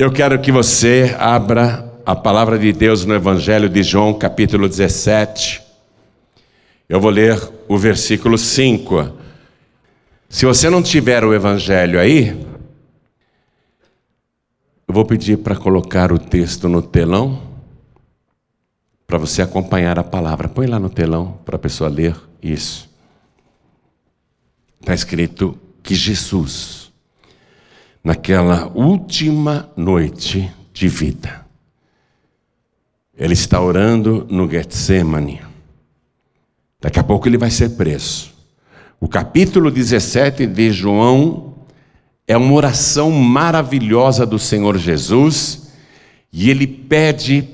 Eu quero que você abra a palavra de Deus no Evangelho de João, capítulo 17. Eu vou ler o versículo 5. Se você não tiver o Evangelho aí, eu vou pedir para colocar o texto no telão, para você acompanhar a palavra. Põe lá no telão para a pessoa ler isso. Está escrito que Jesus naquela última noite de vida. Ele está orando no Getsemane. Daqui a pouco ele vai ser preso. O capítulo 17 de João é uma oração maravilhosa do Senhor Jesus, e ele pede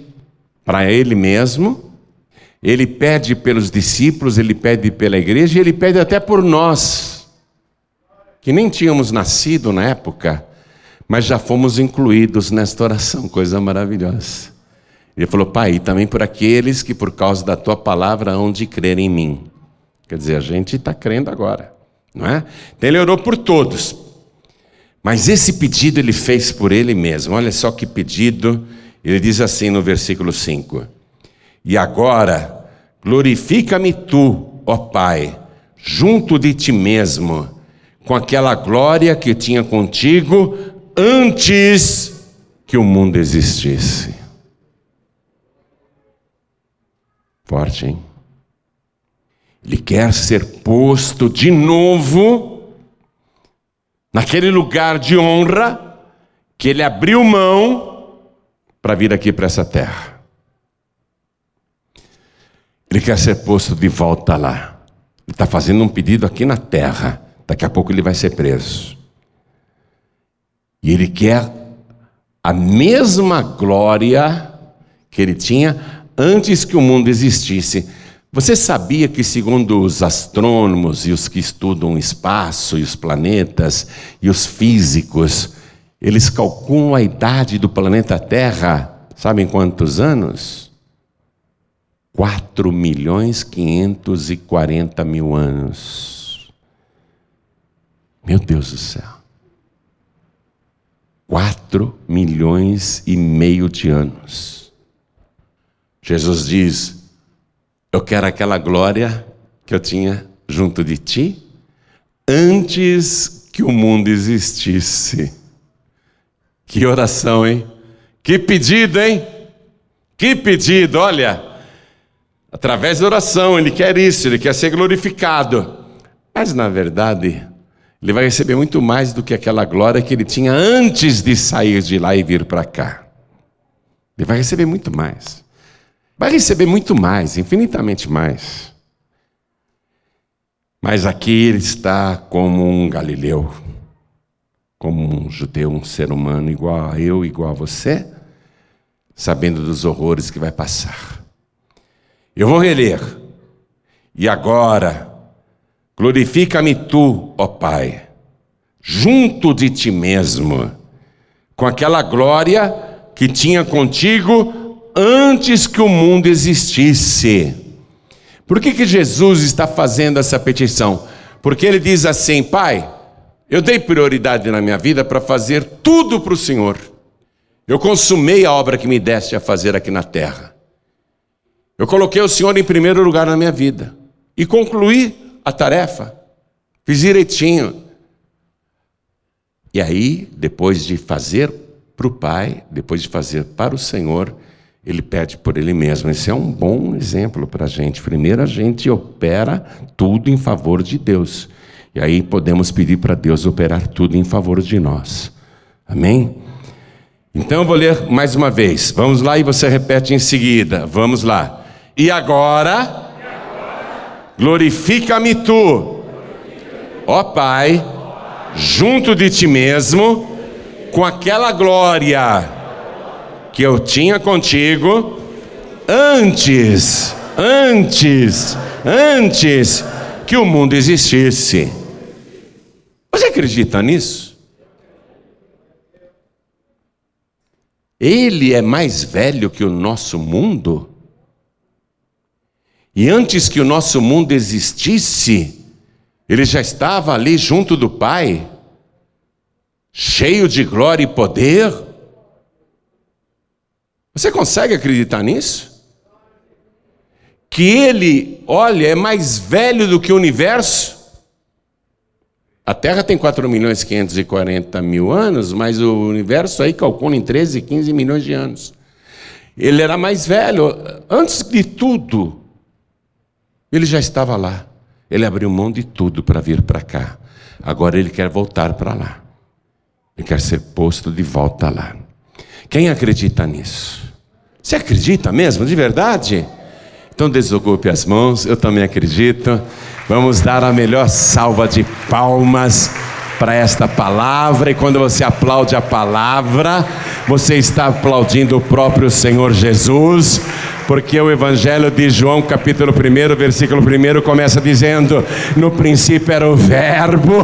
para ele mesmo, ele pede pelos discípulos, ele pede pela igreja, ele pede até por nós que nem tínhamos nascido na época, mas já fomos incluídos nesta oração, coisa maravilhosa. Ele falou, Pai, também por aqueles que por causa da tua palavra hão de crer em mim. Quer dizer, a gente está crendo agora, não é? Então ele orou por todos. Mas esse pedido ele fez por ele mesmo. Olha só que pedido. Ele diz assim no versículo 5: E agora, glorifica-me tu, ó Pai, junto de ti mesmo com aquela glória que tinha contigo antes que o mundo existisse. Forte, hein? Ele quer ser posto de novo naquele lugar de honra que ele abriu mão para vir aqui para essa terra. Ele quer ser posto de volta lá. Ele está fazendo um pedido aqui na terra Daqui a pouco ele vai ser preso. E ele quer a mesma glória que ele tinha antes que o mundo existisse. Você sabia que, segundo os astrônomos e os que estudam o espaço e os planetas e os físicos, eles calculam a idade do planeta Terra, sabem quantos anos? 4 milhões 540 mil anos. Meu Deus do céu. Quatro milhões e meio de anos. Jesus diz: Eu quero aquela glória que eu tinha junto de ti antes que o mundo existisse. Que oração, hein? Que pedido, hein? Que pedido, olha. Através da oração, ele quer isso, ele quer ser glorificado. Mas na verdade, ele vai receber muito mais do que aquela glória que ele tinha antes de sair de lá e vir para cá. Ele vai receber muito mais. Vai receber muito mais, infinitamente mais. Mas aqui ele está como um galileu, como um judeu, um ser humano igual a eu, igual a você, sabendo dos horrores que vai passar. Eu vou reler. E agora, Glorifica-me tu, ó Pai, junto de ti mesmo, com aquela glória que tinha contigo antes que o mundo existisse. Por que, que Jesus está fazendo essa petição? Porque ele diz assim: Pai, eu dei prioridade na minha vida para fazer tudo para o Senhor. Eu consumei a obra que me deste a fazer aqui na terra. Eu coloquei o Senhor em primeiro lugar na minha vida e concluí a tarefa, fiz direitinho. E aí, depois de fazer para o Pai, depois de fazer para o Senhor, ele pede por ele mesmo. Esse é um bom exemplo para a gente. Primeiro, a gente opera tudo em favor de Deus. E aí podemos pedir para Deus operar tudo em favor de nós. Amém? Então eu vou ler mais uma vez. Vamos lá e você repete em seguida. Vamos lá. E agora Glorifica-me tu, ó Pai, junto de ti mesmo, com aquela glória que eu tinha contigo antes, antes, antes que o mundo existisse. Você acredita nisso? Ele é mais velho que o nosso mundo? E antes que o nosso mundo existisse, ele já estava ali junto do Pai, cheio de glória e poder. Você consegue acreditar nisso? Que ele, olha, é mais velho do que o universo? A Terra tem 4 milhões e 540 mil anos, mas o universo aí calcula em 13, 15 milhões de anos. Ele era mais velho. Antes de tudo, ele já estava lá. Ele abriu mão de tudo para vir para cá. Agora ele quer voltar para lá. Ele quer ser posto de volta lá. Quem acredita nisso? Você acredita mesmo, de verdade? Então desocupe as mãos, eu também acredito. Vamos dar a melhor salva de palmas para esta palavra, e quando você aplaude a palavra, você está aplaudindo o próprio Senhor Jesus, porque o Evangelho de João, capítulo 1, versículo 1, começa dizendo: No princípio era o Verbo,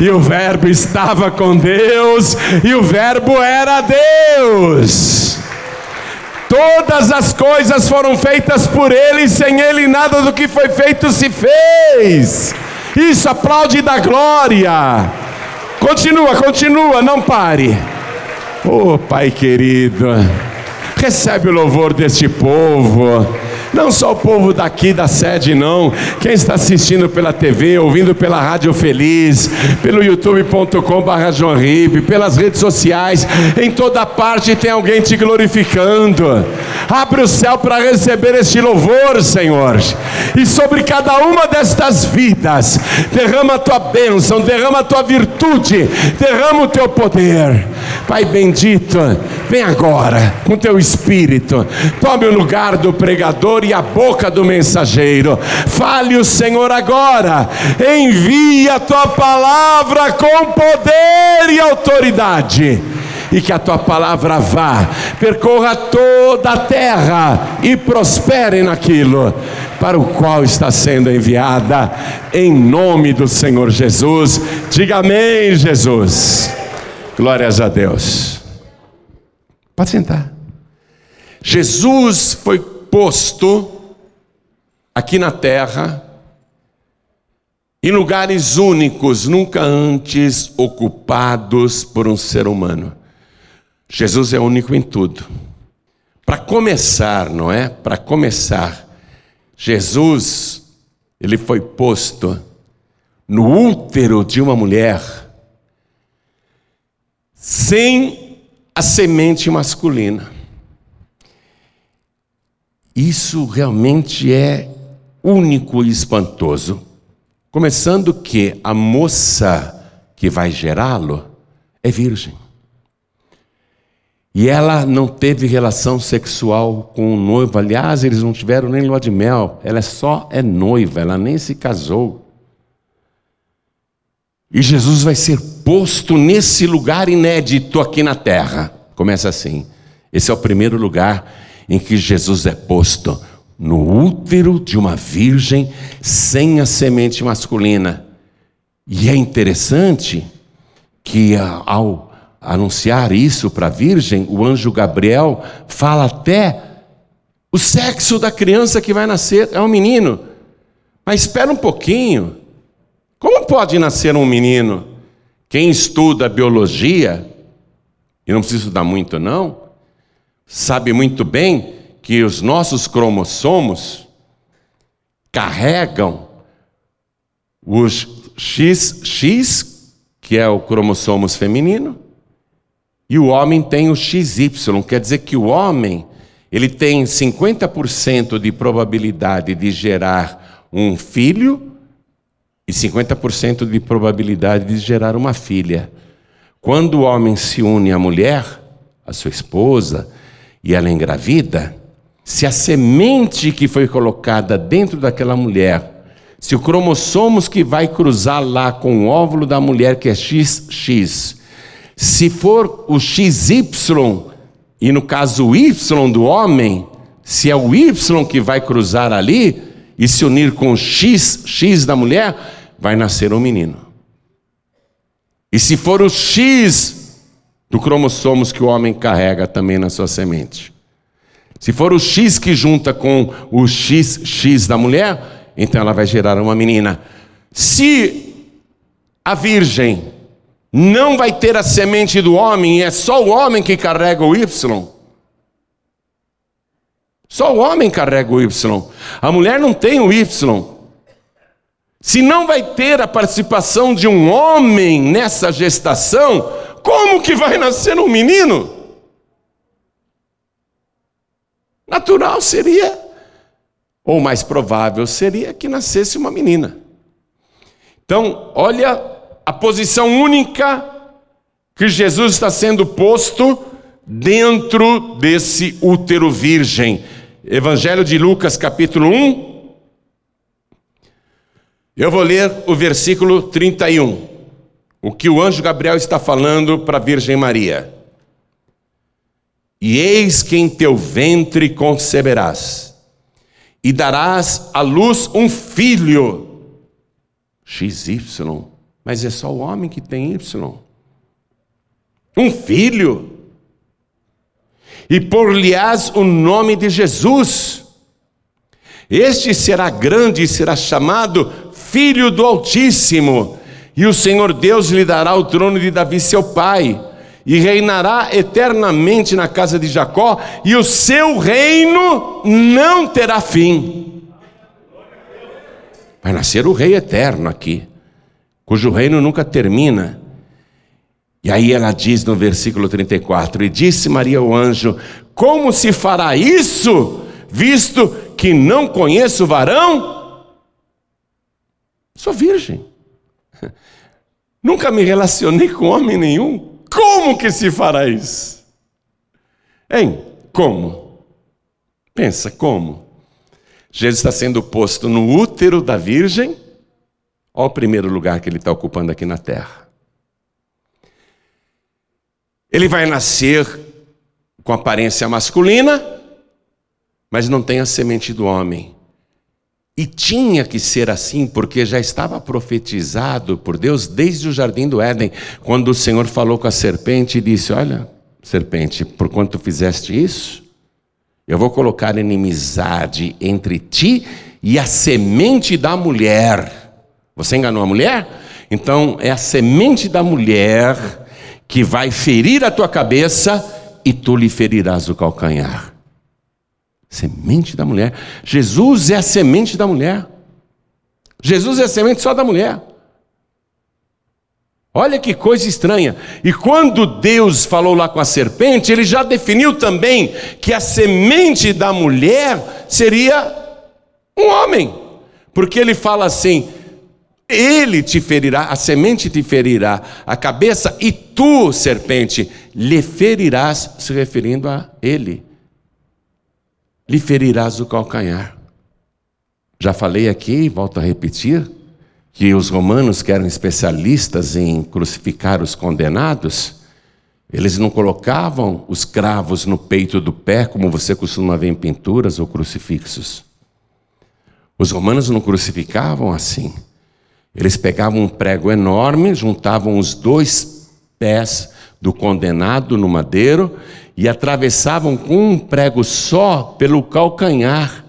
e o Verbo estava com Deus, e o Verbo era Deus. Todas as coisas foram feitas por Ele, e sem Ele nada do que foi feito se fez. Isso, aplaude da glória. Continua, continua, não pare. Oh, Pai querido, recebe o louvor deste povo. Não só o povo daqui da sede, não. Quem está assistindo pela TV, ouvindo pela Rádio Feliz, pelo youtube.com.br, pelas redes sociais, em toda parte tem alguém te glorificando. Abre o céu para receber este louvor, Senhor. E sobre cada uma destas vidas, derrama a tua bênção, derrama a tua virtude, derrama o teu poder. Pai bendito, vem agora com teu espírito, tome o lugar do pregador e a boca do mensageiro. Fale o Senhor agora, envia a tua palavra com poder e autoridade e que a tua palavra vá, percorra toda a terra e prospere naquilo para o qual está sendo enviada, em nome do Senhor Jesus. Diga amém, Jesus. Glórias a Deus. Pode sentar. Jesus foi posto aqui na terra em lugares únicos, nunca antes ocupados por um ser humano. Jesus é único em tudo. Para começar, não é? Para começar, Jesus, ele foi posto no útero de uma mulher sem a semente masculina. Isso realmente é único e espantoso. Começando que a moça que vai gerá-lo é virgem. E ela não teve relação sexual com o noivo. Aliás, eles não tiveram nem lua de mel. Ela é só é noiva, ela nem se casou. E Jesus vai ser posto nesse lugar inédito aqui na terra. Começa assim. Esse é o primeiro lugar em que Jesus é posto no útero de uma virgem sem a semente masculina. E é interessante que ao anunciar isso para a virgem, o anjo Gabriel fala até o sexo da criança que vai nascer, é um menino. Mas espera um pouquinho. Como pode nascer um menino? Quem estuda biologia, e não precisa estudar muito não, sabe muito bem que os nossos cromossomos carregam os XX, que é o cromossomos feminino, e o homem tem o XY, quer dizer que o homem ele tem 50% de probabilidade de gerar um filho e 50% de probabilidade de gerar uma filha. Quando o homem se une à mulher, a sua esposa, e ela engravida, se a semente que foi colocada dentro daquela mulher, se o cromossomos que vai cruzar lá com o óvulo da mulher, que é XX, se for o XY, e no caso o Y do homem, se é o Y que vai cruzar ali e se unir com o XX da mulher, vai nascer um menino. E se for o X do cromossomos que o homem carrega também na sua semente, se for o X que junta com o XX da mulher, então ela vai gerar uma menina. Se a virgem não vai ter a semente do homem e é só o homem que carrega o Y, Só o homem carrega o Y. A mulher não tem o Y. Se não vai ter a participação de um homem nessa gestação, como que vai nascer um menino? Natural seria, ou mais provável seria, que nascesse uma menina. Então, olha a posição única que Jesus está sendo posto dentro desse útero virgem. Evangelho de Lucas, capítulo 1. Eu vou ler o versículo 31. O que o anjo Gabriel está falando para a Virgem Maria. E eis que em teu ventre conceberás, e darás à luz um filho. XY, mas é só o homem que tem Y. Um filho. E por-lhe-ás o nome de Jesus. Este será grande e será chamado Filho do Altíssimo. E o Senhor Deus lhe dará o trono de Davi, seu pai e reinará eternamente na casa de Jacó, e o seu reino não terá fim. Vai nascer o rei eterno aqui, cujo reino nunca termina. E aí ela diz no versículo 34: E disse Maria ao anjo: Como se fará isso, visto que não conheço varão? Sou virgem. Nunca me relacionei com homem nenhum. Como que se fará isso? Hein? Como? Pensa, como? Jesus está sendo posto no útero da Virgem. Olha o primeiro lugar que ele está ocupando aqui na terra. Ele vai nascer com aparência masculina, mas não tem a semente do homem. E tinha que ser assim, porque já estava profetizado por Deus desde o jardim do Éden, quando o Senhor falou com a serpente e disse: Olha, serpente, por quanto fizeste isso, eu vou colocar inimizade entre ti e a semente da mulher. Você enganou a mulher? Então é a semente da mulher que vai ferir a tua cabeça e tu lhe ferirás o calcanhar. Semente da mulher. Jesus é a semente da mulher. Jesus é a semente só da mulher. Olha que coisa estranha. E quando Deus falou lá com a serpente, ele já definiu também que a semente da mulher seria um homem. Porque ele fala assim: ele te ferirá, a semente te ferirá a cabeça, e tu, serpente, lhe ferirás, se referindo a ele lhe ferirás o calcanhar. Já falei aqui, volto a repetir, que os romanos, que eram especialistas em crucificar os condenados, eles não colocavam os cravos no peito do pé, como você costuma ver em pinturas ou crucifixos. Os romanos não crucificavam assim. Eles pegavam um prego enorme, juntavam os dois pés do condenado no madeiro e atravessavam com um prego só pelo calcanhar.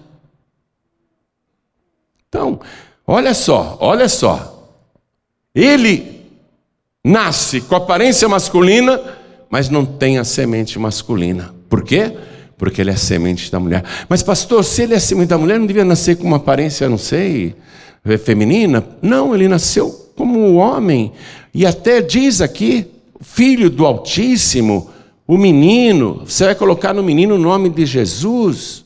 Então, olha só, olha só. Ele nasce com aparência masculina, mas não tem a semente masculina. Por quê? Porque ele é semente da mulher. Mas, pastor, se ele é semente da mulher, não devia nascer com uma aparência, não sei, feminina? Não, ele nasceu como um homem. E até diz aqui, filho do Altíssimo, o menino, você vai colocar no menino o nome de Jesus.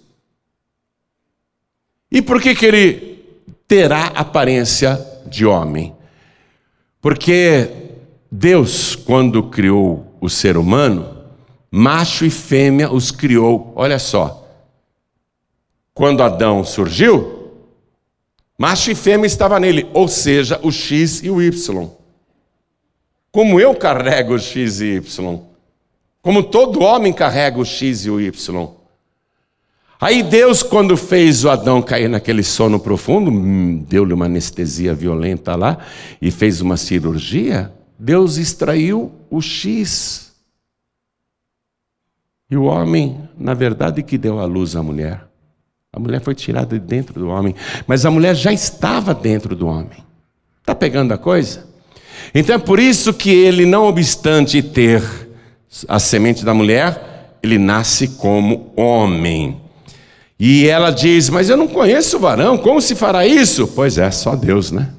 E por que, que ele terá aparência de homem? Porque Deus, quando criou o ser humano, macho e fêmea os criou. Olha só. Quando Adão surgiu, macho e fêmea estava nele, ou seja, o X e o Y. Como eu carrego o X e Y? Como todo homem carrega o X e o Y. Aí Deus, quando fez o Adão cair naquele sono profundo, hum, deu-lhe uma anestesia violenta lá e fez uma cirurgia, Deus extraiu o X. E o homem, na verdade, que deu à luz à mulher. A mulher foi tirada de dentro do homem, mas a mulher já estava dentro do homem. Está pegando a coisa? Então é por isso que ele, não obstante ter a semente da mulher, ele nasce como homem. E ela diz: Mas eu não conheço o varão, como se fará isso? Pois é, só Deus, né?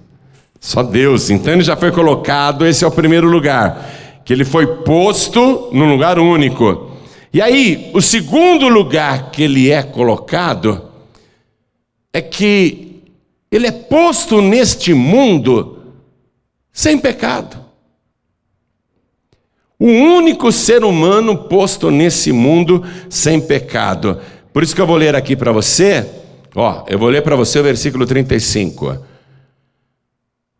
Só Deus. Então ele já foi colocado, esse é o primeiro lugar, que ele foi posto num lugar único. E aí, o segundo lugar que ele é colocado é que ele é posto neste mundo sem pecado. O único ser humano posto nesse mundo sem pecado. Por isso que eu vou ler aqui para você, ó, eu vou ler para você o versículo 35.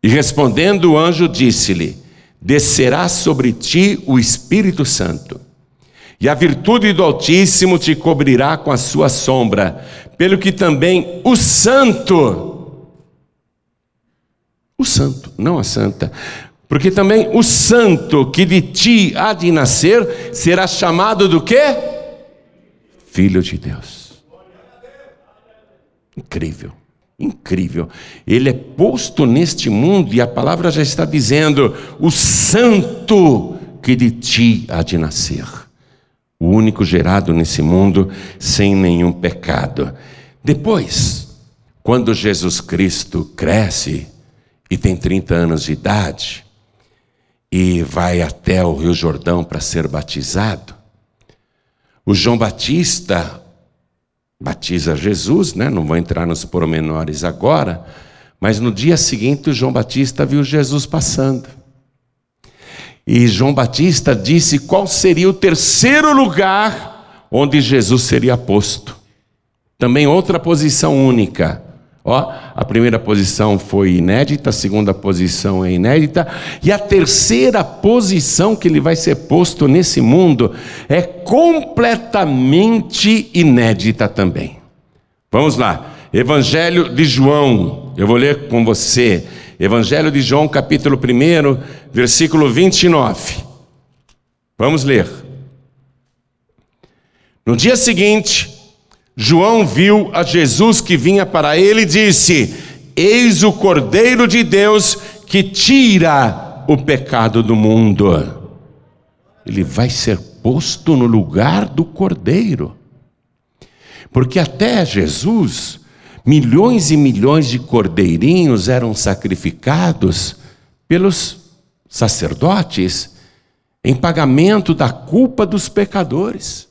E respondendo o anjo disse-lhe: Descerá sobre ti o Espírito Santo, e a virtude do Altíssimo te cobrirá com a sua sombra, pelo que também o Santo, o Santo, não a Santa, porque também o Santo que de ti há de nascer será chamado do quê? Filho de Deus. Incrível. Incrível. Ele é posto neste mundo e a palavra já está dizendo: o santo que de ti há de nascer. O único gerado nesse mundo sem nenhum pecado. Depois, quando Jesus Cristo cresce e tem 30 anos de idade e vai até o Rio Jordão para ser batizado, o João Batista batiza Jesus, né? não vou entrar nos pormenores agora, mas no dia seguinte o João Batista viu Jesus passando. E João Batista disse qual seria o terceiro lugar onde Jesus seria posto. Também outra posição única. Ó, a primeira posição foi inédita, a segunda posição é inédita, e a terceira posição que ele vai ser posto nesse mundo é completamente inédita também. Vamos lá, Evangelho de João, eu vou ler com você, Evangelho de João, capítulo 1, versículo 29. Vamos ler. No dia seguinte, João viu a Jesus que vinha para ele e disse: Eis o Cordeiro de Deus que tira o pecado do mundo. Ele vai ser posto no lugar do Cordeiro. Porque até Jesus, milhões e milhões de cordeirinhos eram sacrificados pelos sacerdotes em pagamento da culpa dos pecadores.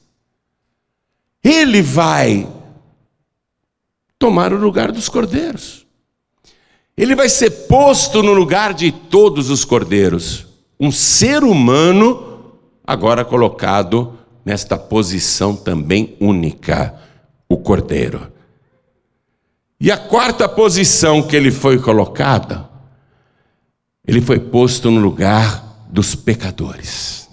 Ele vai tomar o lugar dos cordeiros. Ele vai ser posto no lugar de todos os cordeiros. Um ser humano, agora colocado nesta posição também única, o cordeiro. E a quarta posição que ele foi colocado, ele foi posto no lugar dos pecadores.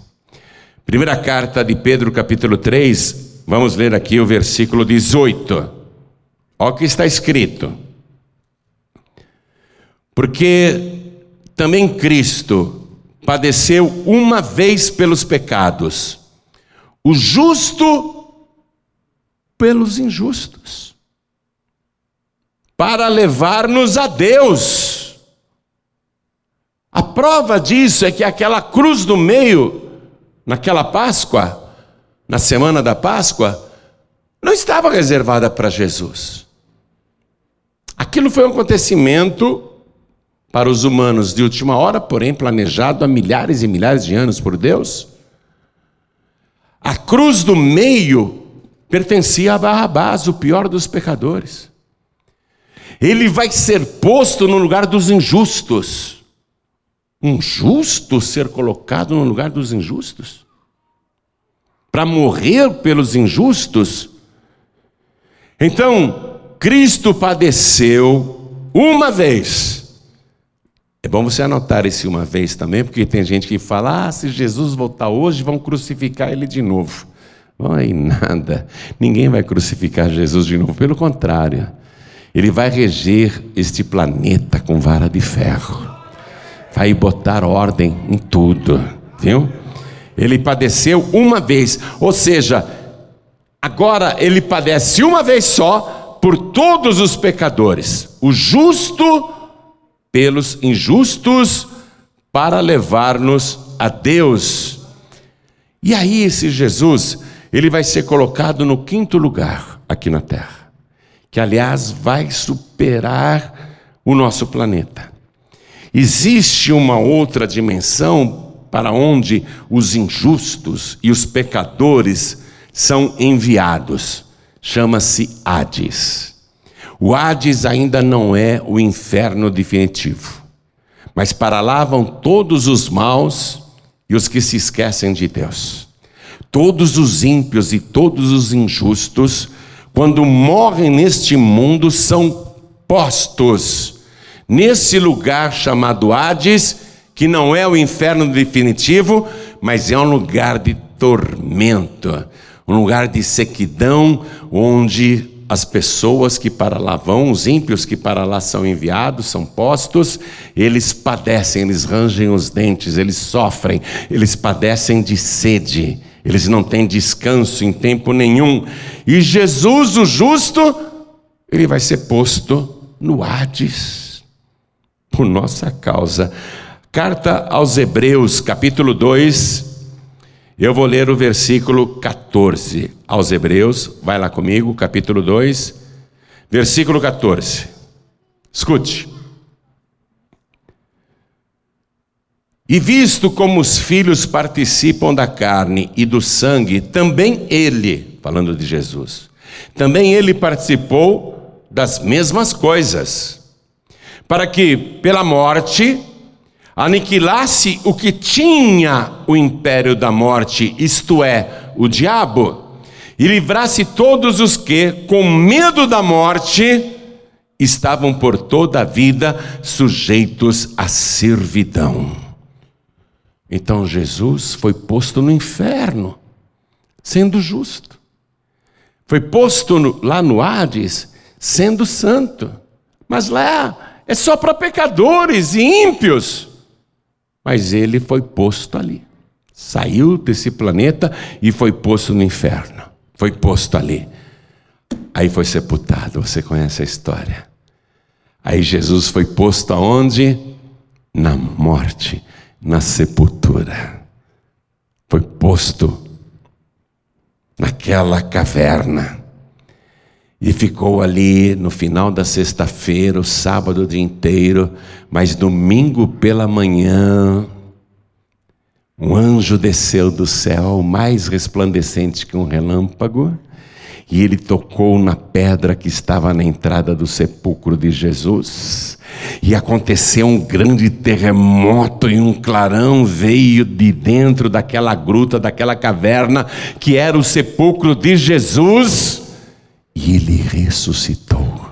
Primeira carta de Pedro, capítulo 3, Vamos ler aqui o versículo 18. Olha o que está escrito. Porque também Cristo padeceu uma vez pelos pecados, o justo pelos injustos, para levar-nos a Deus. A prova disso é que aquela cruz do meio, naquela Páscoa, na semana da Páscoa, não estava reservada para Jesus. Aquilo foi um acontecimento para os humanos de última hora, porém planejado há milhares e milhares de anos por Deus. A cruz do meio pertencia a Barrabás, o pior dos pecadores. Ele vai ser posto no lugar dos injustos. Um justo ser colocado no lugar dos injustos? Para morrer pelos injustos. Então, Cristo padeceu uma vez. É bom você anotar esse uma vez também, porque tem gente que fala: ah, se Jesus voltar hoje, vão crucificar ele de novo. Ai, nada. Ninguém vai crucificar Jesus de novo. Pelo contrário, ele vai reger este planeta com vara de ferro. Vai botar ordem em tudo, viu? Ele padeceu uma vez, ou seja, agora ele padece uma vez só por todos os pecadores, o justo pelos injustos, para levar-nos a Deus. E aí esse Jesus, ele vai ser colocado no quinto lugar aqui na terra. que aliás vai superar o nosso planeta. Existe uma outra dimensão para onde os injustos e os pecadores são enviados. Chama-se Hades. O Hades ainda não é o inferno definitivo, mas para lá vão todos os maus e os que se esquecem de Deus. Todos os ímpios e todos os injustos, quando morrem neste mundo, são postos nesse lugar chamado Hades, que não é o inferno definitivo, mas é um lugar de tormento, um lugar de sequidão, onde as pessoas que para lá vão, os ímpios que para lá são enviados, são postos, eles padecem, eles rangem os dentes, eles sofrem, eles padecem de sede, eles não têm descanso em tempo nenhum. E Jesus, o justo, ele vai ser posto no Hades, por nossa causa. Carta aos Hebreus, capítulo 2, eu vou ler o versículo 14 aos Hebreus, vai lá comigo, capítulo 2, versículo 14. Escute. E visto como os filhos participam da carne e do sangue, também ele, falando de Jesus, também ele participou das mesmas coisas, para que pela morte aniquilasse o que tinha o império da morte, isto é, o diabo, e livrasse todos os que, com medo da morte, estavam por toda a vida sujeitos à servidão. Então Jesus foi posto no inferno, sendo justo. Foi posto no, lá no Hades, sendo santo. Mas lá é só para pecadores e ímpios. Mas ele foi posto ali. Saiu desse planeta e foi posto no inferno. Foi posto ali. Aí foi sepultado. Você conhece a história. Aí Jesus foi posto aonde? Na morte, na sepultura. Foi posto naquela caverna. E ficou ali no final da sexta-feira, o sábado o dia inteiro, mas domingo pela manhã, um anjo desceu do céu, mais resplandecente que um relâmpago, e ele tocou na pedra que estava na entrada do sepulcro de Jesus. E aconteceu um grande terremoto e um clarão veio de dentro daquela gruta, daquela caverna, que era o sepulcro de Jesus e ele ressuscitou.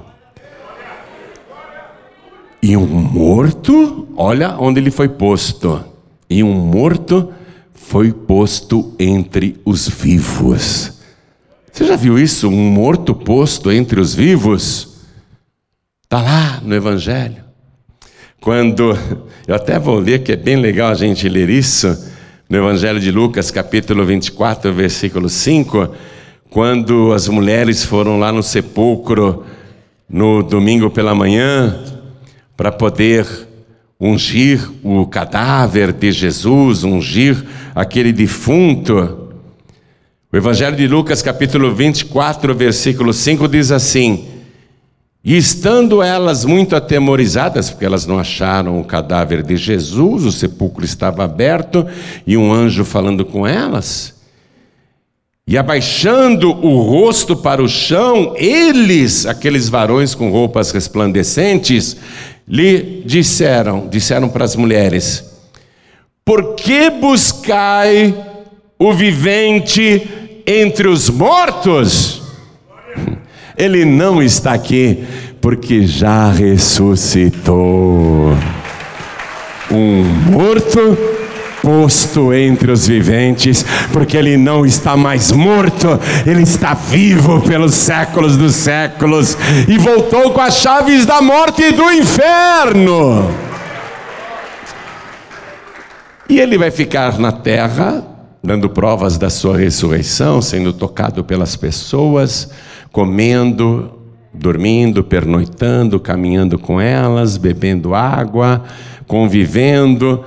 E um morto, olha onde ele foi posto. E um morto foi posto entre os vivos. Você já viu isso? Um morto posto entre os vivos? Está lá no Evangelho. Quando, eu até vou ler, que é bem legal a gente ler isso, no Evangelho de Lucas, capítulo 24, versículo 5 quando as mulheres foram lá no sepulcro no domingo pela manhã para poder ungir o cadáver de Jesus, ungir aquele defunto. O Evangelho de Lucas, capítulo 24, versículo 5 diz assim: E estando elas muito atemorizadas, porque elas não acharam o cadáver de Jesus, o sepulcro estava aberto e um anjo falando com elas, e abaixando o rosto para o chão, eles, aqueles varões com roupas resplandecentes, lhe disseram, disseram para as mulheres: Por que buscai o vivente entre os mortos? Ele não está aqui, porque já ressuscitou. Um morto posto entre os viventes, porque ele não está mais morto, ele está vivo pelos séculos dos séculos e voltou com as chaves da morte e do inferno. E ele vai ficar na terra, dando provas da sua ressurreição, sendo tocado pelas pessoas, comendo, dormindo, pernoitando, caminhando com elas, bebendo água, convivendo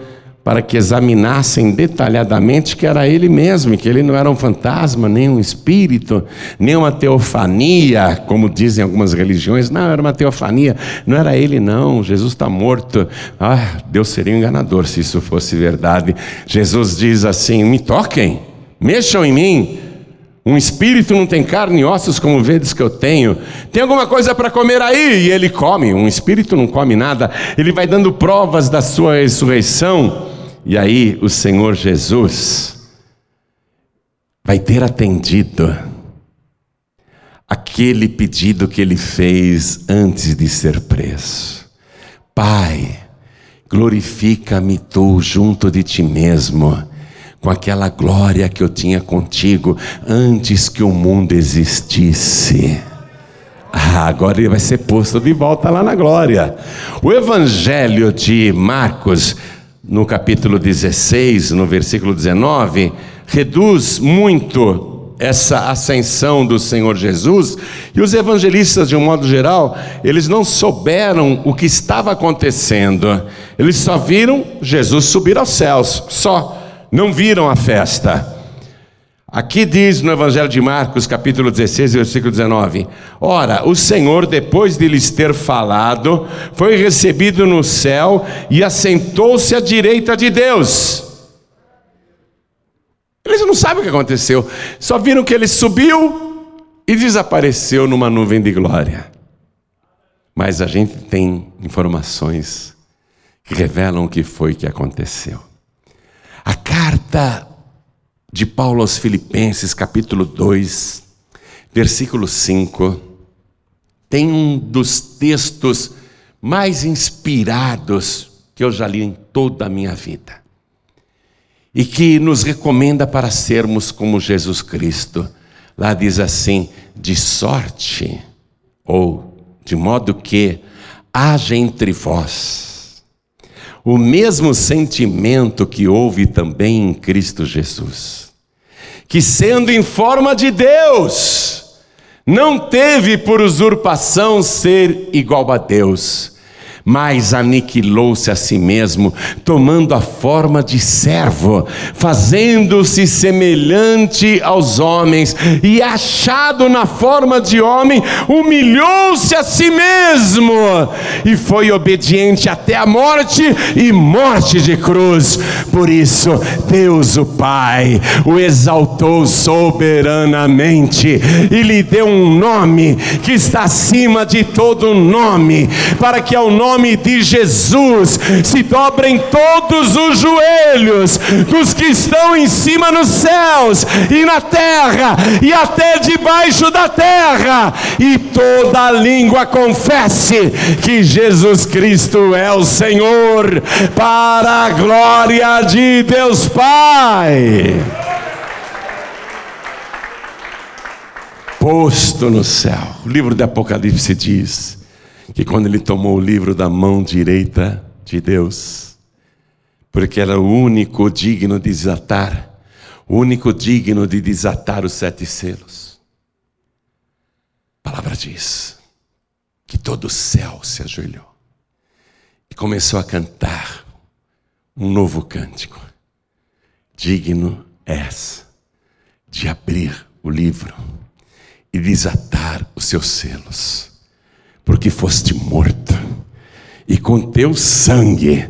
para que examinassem detalhadamente que era ele mesmo, que ele não era um fantasma, nem um espírito, nem uma teofania, como dizem algumas religiões. Não, era uma teofania, não era ele, não. Jesus está morto. Ah, Deus seria enganador se isso fosse verdade. Jesus diz assim: me toquem, mexam em mim. Um espírito não tem carne e ossos como vedes que eu tenho. Tem alguma coisa para comer aí? E ele come. Um espírito não come nada. Ele vai dando provas da sua ressurreição. E aí o Senhor Jesus vai ter atendido aquele pedido que ele fez antes de ser preso. Pai, glorifica-me tu junto de ti mesmo, com aquela glória que eu tinha contigo antes que o mundo existisse. Ah, agora ele vai ser posto de volta lá na glória. O Evangelho de Marcos no capítulo 16, no versículo 19, reduz muito essa ascensão do Senhor Jesus, e os evangelistas, de um modo geral, eles não souberam o que estava acontecendo, eles só viram Jesus subir aos céus, só, não viram a festa. Aqui diz no Evangelho de Marcos, capítulo 16, versículo 19: Ora, o Senhor, depois de lhes ter falado, foi recebido no céu e assentou-se à direita de Deus. Eles não sabem o que aconteceu, só viram que ele subiu e desapareceu numa nuvem de glória. Mas a gente tem informações que revelam o que foi que aconteceu. A carta de Paulo aos Filipenses, capítulo 2, versículo 5, tem um dos textos mais inspirados que eu já li em toda a minha vida. E que nos recomenda para sermos como Jesus Cristo. Lá diz assim: de sorte, ou de modo que haja entre vós o mesmo sentimento que houve também em Cristo Jesus, que sendo em forma de Deus, não teve por usurpação ser igual a Deus mas aniquilou-se a si mesmo, tomando a forma de servo, fazendo-se semelhante aos homens, e achado na forma de homem, humilhou-se a si mesmo, e foi obediente até a morte e morte de cruz. Por isso, Deus o Pai o exaltou soberanamente e lhe deu um nome que está acima de todo nome, para que ao nome nome de Jesus se dobrem todos os joelhos dos que estão em cima nos céus e na terra e até debaixo da terra, e toda língua confesse que Jesus Cristo é o Senhor, para a glória de Deus Pai. Posto no céu, o livro do Apocalipse diz: que quando ele tomou o livro da mão direita de Deus, porque era o único digno de desatar, o único digno de desatar os sete selos. A palavra diz que todo o céu se ajoelhou e começou a cantar um novo cântico. Digno és de abrir o livro e desatar os seus selos porque foste morto, e com teu sangue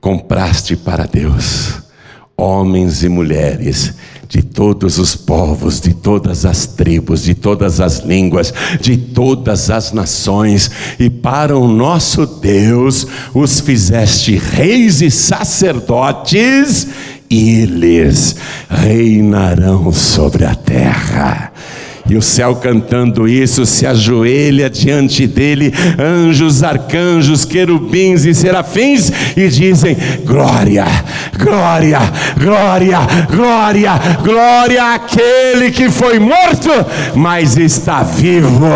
compraste para Deus homens e mulheres de todos os povos, de todas as tribos, de todas as línguas, de todas as nações, e para o nosso Deus os fizeste reis e sacerdotes, e eles reinarão sobre a terra. E o céu cantando isso se ajoelha diante dele, anjos, arcanjos, querubins e serafins, e dizem: Glória, glória, glória, glória, glória àquele que foi morto, mas está vivo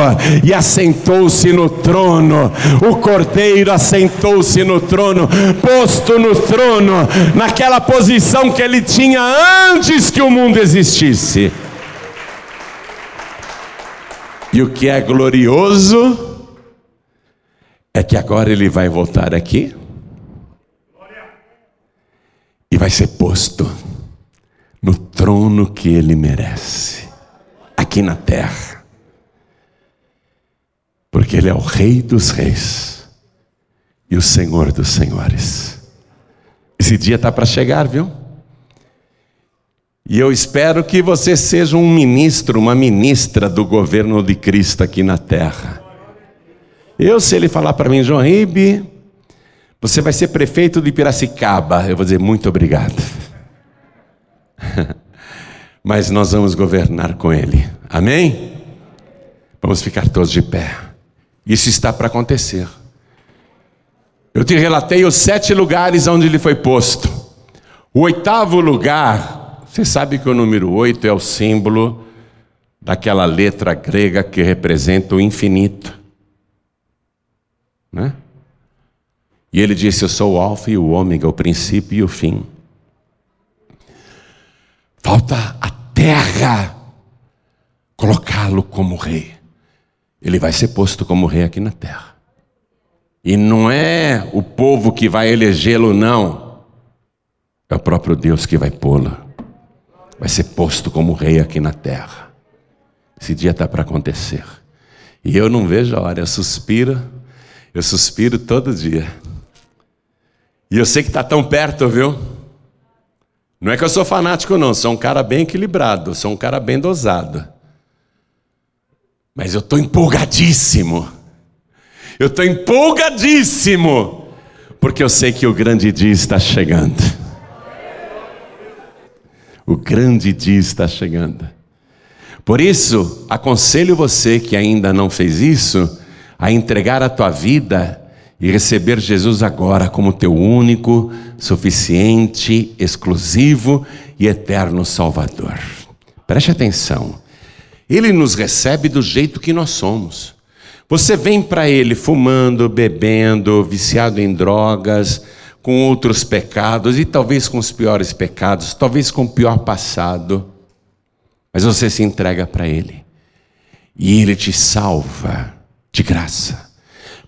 e assentou-se no trono. O cordeiro assentou-se no trono, posto no trono, naquela posição que ele tinha antes que o mundo existisse. E o que é glorioso é que agora ele vai voltar aqui e vai ser posto no trono que ele merece, aqui na terra. Porque ele é o Rei dos Reis e o Senhor dos Senhores. Esse dia está para chegar, viu? E eu espero que você seja um ministro, uma ministra do governo de Cristo aqui na terra. Eu, se ele falar para mim, João Ribe, você vai ser prefeito de Piracicaba, eu vou dizer muito obrigado. Mas nós vamos governar com ele. Amém? Vamos ficar todos de pé. Isso está para acontecer. Eu te relatei os sete lugares onde ele foi posto. O oitavo lugar, você sabe que o número oito é o símbolo daquela letra grega que representa o infinito. Né? E ele disse: Eu sou o Alfa e o Ômega, o princípio e o fim. Falta a terra colocá-lo como rei. Ele vai ser posto como rei aqui na terra. E não é o povo que vai elegê-lo, não. É o próprio Deus que vai pô-lo. Vai ser posto como rei aqui na terra. Esse dia está para acontecer. E eu não vejo a hora, eu suspiro, eu suspiro todo dia. E eu sei que está tão perto, viu? Não é que eu sou fanático, não. Sou um cara bem equilibrado, sou um cara bem dosado. Mas eu estou empolgadíssimo. Eu estou empolgadíssimo. Porque eu sei que o grande dia está chegando. O grande dia está chegando. Por isso, aconselho você que ainda não fez isso, a entregar a tua vida e receber Jesus agora como teu único, suficiente, exclusivo e eterno Salvador. Preste atenção. Ele nos recebe do jeito que nós somos. Você vem para Ele fumando, bebendo, viciado em drogas, com outros pecados e talvez com os piores pecados, talvez com o pior passado, mas você se entrega para Ele e Ele te salva de graça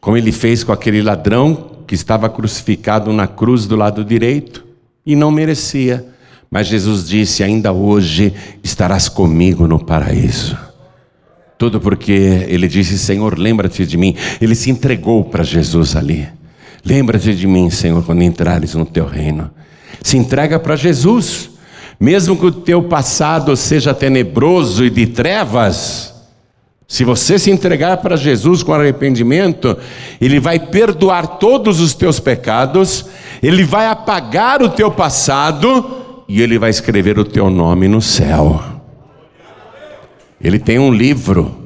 como ele fez com aquele ladrão que estava crucificado na cruz do lado direito e não merecia. Mas Jesus disse: Ainda hoje estarás comigo no paraíso. Tudo porque ele disse: Senhor, lembra-te de mim. Ele se entregou para Jesus ali. Lembra-te de mim, Senhor, quando entrares no teu reino. Se entrega para Jesus. Mesmo que o teu passado seja tenebroso e de trevas, se você se entregar para Jesus com arrependimento, Ele vai perdoar todos os teus pecados, Ele vai apagar o teu passado e Ele vai escrever o teu nome no céu. Ele tem um livro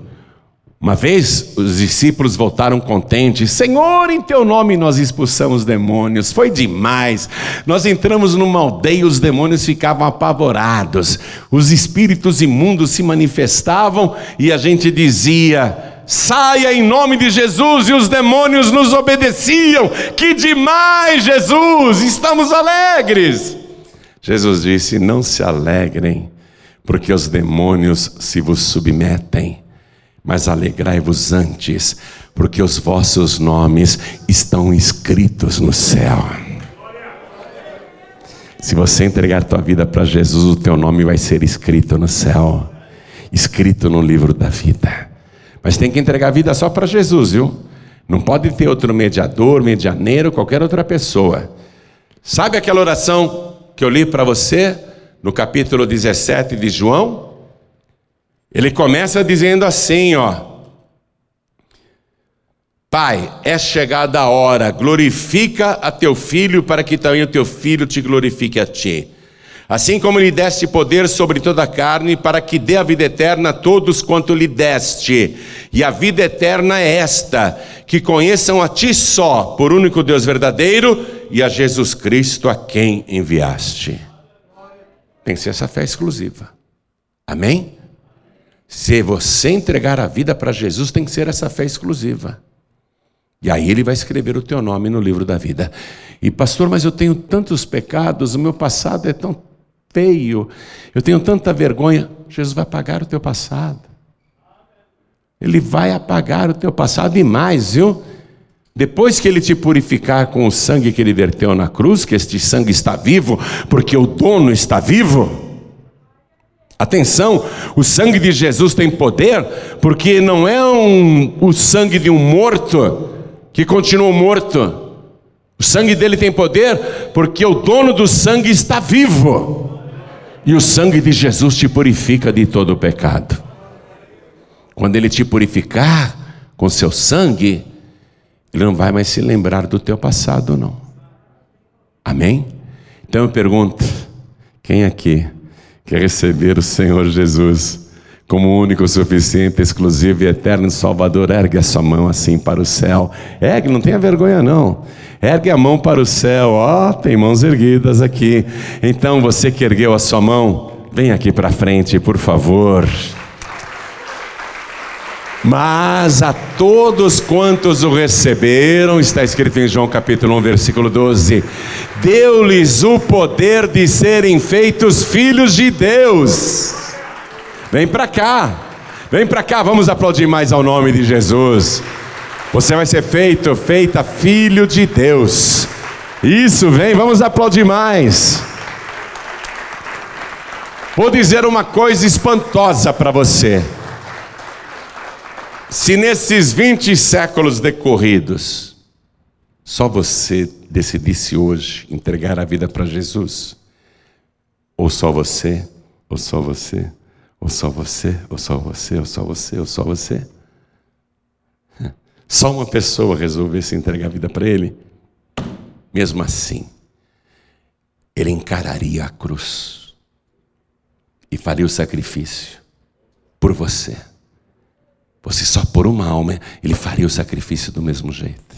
uma vez os discípulos voltaram contentes: Senhor, em teu nome nós expulsamos demônios. Foi demais. Nós entramos numa aldeia e os demônios ficavam apavorados. Os espíritos imundos se manifestavam e a gente dizia: Saia em nome de Jesus, e os demônios nos obedeciam. Que demais, Jesus! Estamos alegres. Jesus disse: Não se alegrem, porque os demônios se vos submetem mas alegrai-vos antes, porque os vossos nomes estão escritos no céu. Se você entregar tua vida para Jesus, o teu nome vai ser escrito no céu, escrito no livro da vida. Mas tem que entregar a vida só para Jesus, viu? Não pode ter outro mediador, medianeiro, qualquer outra pessoa. Sabe aquela oração que eu li para você no capítulo 17 de João? Ele começa dizendo assim, ó: Pai, é chegada a hora, glorifica a teu filho para que também o teu filho te glorifique a ti. Assim como lhe deste poder sobre toda a carne, para que dê a vida eterna a todos quanto lhe deste. E a vida eterna é esta: que conheçam a ti só, por único Deus verdadeiro, e a Jesus Cristo a quem enviaste. Tem que ser essa fé exclusiva. Amém? Se você entregar a vida para Jesus, tem que ser essa fé exclusiva. E aí ele vai escrever o teu nome no livro da vida. E pastor, mas eu tenho tantos pecados, o meu passado é tão feio, eu tenho tanta vergonha. Jesus vai apagar o teu passado. Ele vai apagar o teu passado e mais, viu? Depois que ele te purificar com o sangue que ele verteu na cruz, que este sangue está vivo, porque o dono está vivo. Atenção, o sangue de Jesus tem poder, porque não é um, o sangue de um morto que continuou morto. O sangue dele tem poder, porque o dono do sangue está vivo. E o sangue de Jesus te purifica de todo o pecado. Quando ele te purificar com seu sangue, ele não vai mais se lembrar do teu passado, não. Amém? Então eu pergunto: quem aqui quer receber o Senhor Jesus como único, suficiente, exclusivo e eterno Salvador? Ergue a sua mão assim para o céu. Ergue, não tenha vergonha, não. Ergue a mão para o céu. Ó, oh, tem mãos erguidas aqui. Então você que ergueu a sua mão, vem aqui para frente, por favor. Mas a todos quantos o receberam, está escrito em João capítulo 1, versículo 12: deu-lhes o poder de serem feitos filhos de Deus. Vem para cá, vem para cá, vamos aplaudir mais ao nome de Jesus. Você vai ser feito, feita filho de Deus. Isso, vem, vamos aplaudir mais. Vou dizer uma coisa espantosa para você. Se nesses 20 séculos decorridos, só você decidisse hoje entregar a vida para Jesus, ou só você, ou só você, ou só você, ou só você, ou só você, ou só você, só uma pessoa resolvesse entregar a vida para Ele, mesmo assim, Ele encararia a cruz e faria o sacrifício por você. Você só por uma alma, ele faria o sacrifício do mesmo jeito.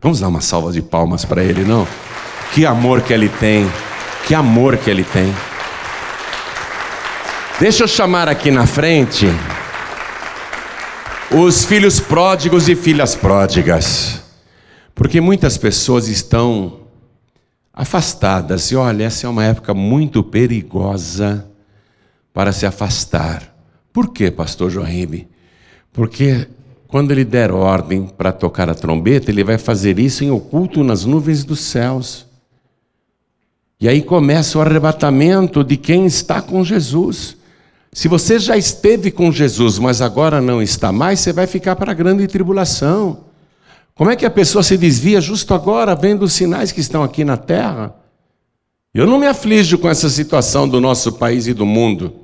Vamos dar uma salva de palmas para ele, não? Que amor que ele tem. Que amor que ele tem. Deixa eu chamar aqui na frente os filhos pródigos e filhas pródigas. Porque muitas pessoas estão afastadas. E olha, essa é uma época muito perigosa para se afastar. Por quê, pastor Joaime? Porque quando ele der ordem para tocar a trombeta, ele vai fazer isso em oculto nas nuvens dos céus. E aí começa o arrebatamento de quem está com Jesus. Se você já esteve com Jesus, mas agora não está mais, você vai ficar para a grande tribulação. Como é que a pessoa se desvia justo agora, vendo os sinais que estão aqui na terra? Eu não me aflijo com essa situação do nosso país e do mundo.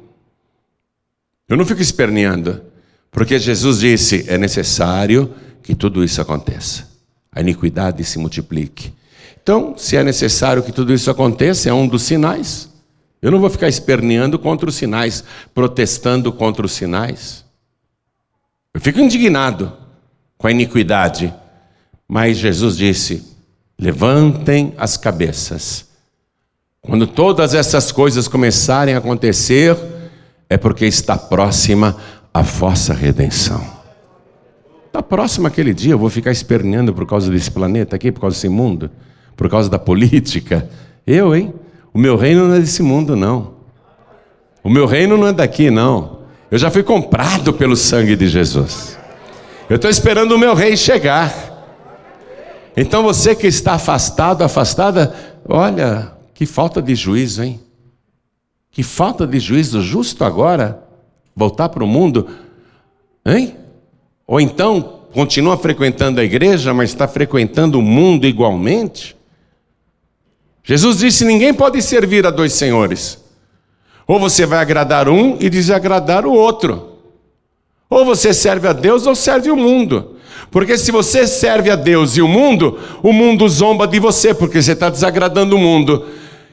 Eu não fico esperneando. Porque Jesus disse: é necessário que tudo isso aconteça, a iniquidade se multiplique. Então, se é necessário que tudo isso aconteça, é um dos sinais. Eu não vou ficar esperneando contra os sinais, protestando contra os sinais. Eu fico indignado com a iniquidade. Mas Jesus disse: levantem as cabeças. Quando todas essas coisas começarem a acontecer, é porque está próxima a vossa redenção. Está próximo aquele dia, eu vou ficar esperneando por causa desse planeta aqui, por causa desse mundo, por causa da política. Eu, hein? O meu reino não é desse mundo, não. O meu reino não é daqui, não. Eu já fui comprado pelo sangue de Jesus. Eu estou esperando o meu rei chegar. Então você que está afastado, afastada, olha, que falta de juízo, hein? Que falta de juízo justo agora voltar para o mundo, hein? Ou então continua frequentando a igreja, mas está frequentando o mundo igualmente? Jesus disse: ninguém pode servir a dois senhores. Ou você vai agradar um e desagradar o outro. Ou você serve a Deus ou serve o mundo. Porque se você serve a Deus e o mundo, o mundo zomba de você, porque você está desagradando o mundo.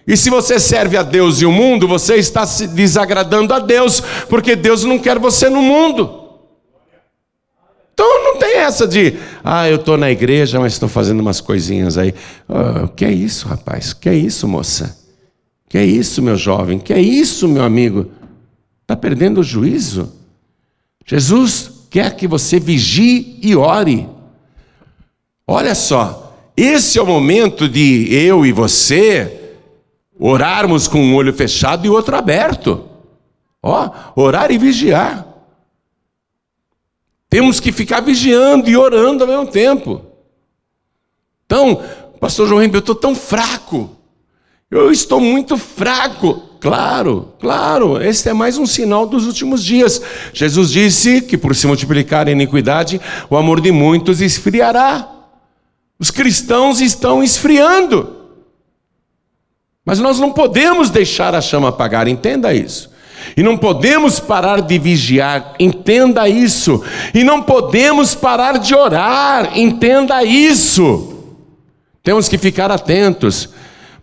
E se você serve a Deus e o mundo, você está se desagradando a Deus, porque Deus não quer você no mundo. Então não tem essa de, ah, eu estou na igreja, mas estou fazendo umas coisinhas aí. O oh, que é isso, rapaz? O que é isso, moça? O que é isso, meu jovem? O que é isso, meu amigo? Está perdendo o juízo? Jesus quer que você vigie e ore. Olha só, esse é o momento de eu e você Orarmos com um olho fechado e outro aberto. Ó, orar e vigiar. Temos que ficar vigiando e orando ao mesmo tempo. Então, pastor João eu estou tão fraco. Eu estou muito fraco. Claro, claro, esse é mais um sinal dos últimos dias. Jesus disse que por se multiplicar a iniquidade, o amor de muitos esfriará. Os cristãos estão esfriando. Mas nós não podemos deixar a chama apagar, entenda isso. E não podemos parar de vigiar, entenda isso. E não podemos parar de orar, entenda isso. Temos que ficar atentos.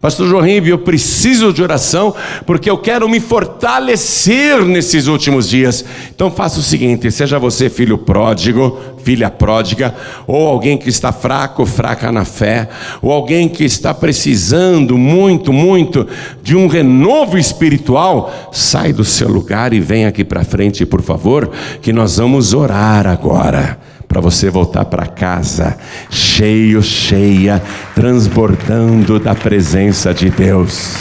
Pastor João eu preciso de oração porque eu quero me fortalecer nesses últimos dias. Então faça o seguinte: seja você filho pródigo, filha pródiga, ou alguém que está fraco, fraca na fé, ou alguém que está precisando muito, muito de um renovo espiritual, sai do seu lugar e vem aqui para frente, por favor, que nós vamos orar agora para você voltar para casa cheio, cheia, transbordando da presença de Deus.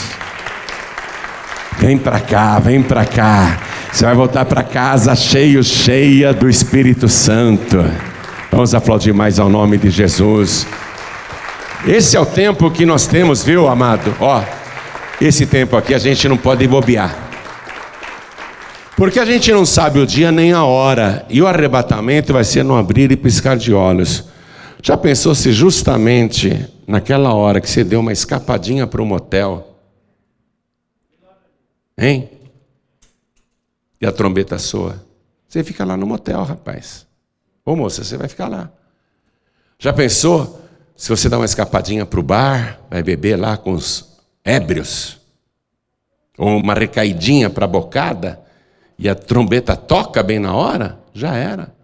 Vem para cá, vem para cá. Você vai voltar para casa cheio, cheia do Espírito Santo. Vamos aplaudir mais ao nome de Jesus. Esse é o tempo que nós temos, viu, amado? Ó, esse tempo aqui a gente não pode bobear. Porque a gente não sabe o dia nem a hora, e o arrebatamento vai ser no abrir e piscar de olhos. Já pensou se justamente naquela hora que você deu uma escapadinha para o motel, hein? E a trombeta soa. Você fica lá no motel, rapaz. Ô moça, você vai ficar lá. Já pensou se você dá uma escapadinha para o bar, vai beber lá com os ébrios? Ou uma recaidinha para a bocada? E a trombeta toca bem na hora, já era.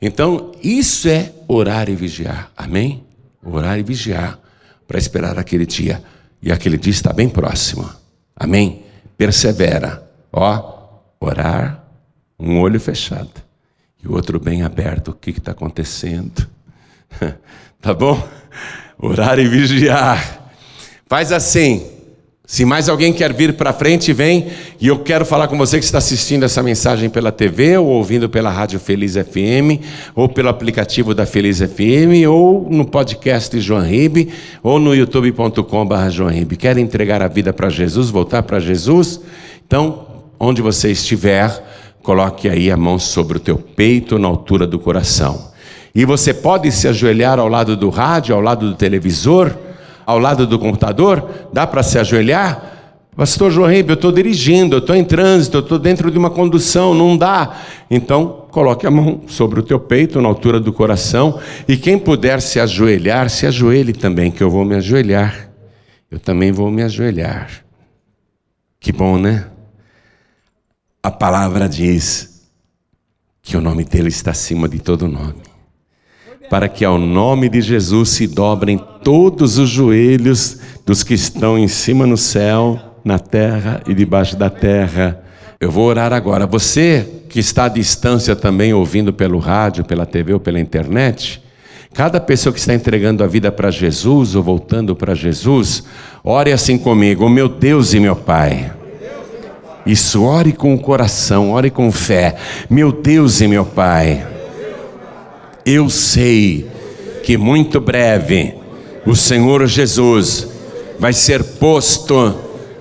Então, isso é orar e vigiar. Amém? Orar e vigiar para esperar aquele dia. E aquele dia está bem próximo. Amém? Persevera. Ó, orar, um olho fechado e o outro bem aberto. O que está acontecendo? tá bom? Orar e vigiar. Faz assim. Se mais alguém quer vir para frente, vem. E eu quero falar com você que está assistindo essa mensagem pela TV, ou ouvindo pela Rádio Feliz FM, ou pelo aplicativo da Feliz FM, ou no podcast João Ribe, ou no youtube.com.br João Ribe. Quer entregar a vida para Jesus, voltar para Jesus? Então, onde você estiver, coloque aí a mão sobre o teu peito, na altura do coração. E você pode se ajoelhar ao lado do rádio, ao lado do televisor ao lado do computador? Dá para se ajoelhar? Pastor João Ribeiro, eu estou dirigindo, eu estou em trânsito, eu estou dentro de uma condução, não dá. Então, coloque a mão sobre o teu peito, na altura do coração, e quem puder se ajoelhar, se ajoelhe também, que eu vou me ajoelhar. Eu também vou me ajoelhar. Que bom, né? A palavra diz que o nome dele está acima de todo nome para que ao nome de Jesus se dobrem todos os joelhos dos que estão em cima no céu, na terra e debaixo da terra. Eu vou orar agora. Você que está à distância também ouvindo pelo rádio, pela TV ou pela internet, cada pessoa que está entregando a vida para Jesus ou voltando para Jesus, ore assim comigo: meu Deus e meu Pai. Isso, ore com o coração, ore com fé. Meu Deus e meu Pai eu sei que muito breve o Senhor Jesus vai ser posto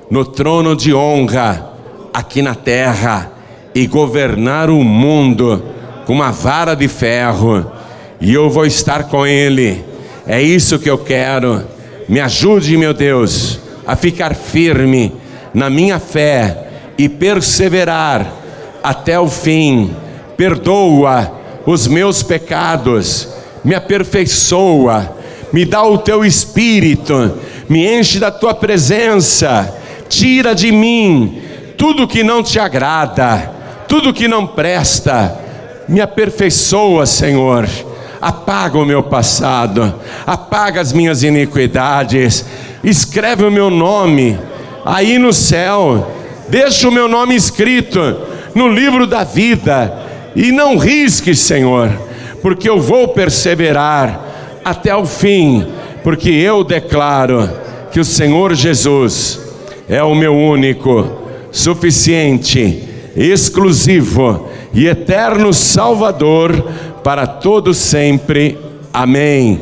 no trono de honra aqui na terra e governar o mundo com uma vara de ferro, e eu vou estar com Ele. É isso que eu quero. Me ajude, meu Deus, a ficar firme na minha fé e perseverar até o fim. Perdoa os meus pecados, me aperfeiçoa, me dá o teu espírito, me enche da tua presença, tira de mim tudo que não te agrada, tudo que não presta, me aperfeiçoa, Senhor. Apaga o meu passado, apaga as minhas iniquidades, escreve o meu nome aí no céu, deixa o meu nome escrito no livro da vida e não risque, Senhor, porque eu vou perseverar até o fim, porque eu declaro que o Senhor Jesus é o meu único, suficiente, exclusivo e eterno Salvador para todo sempre. Amém.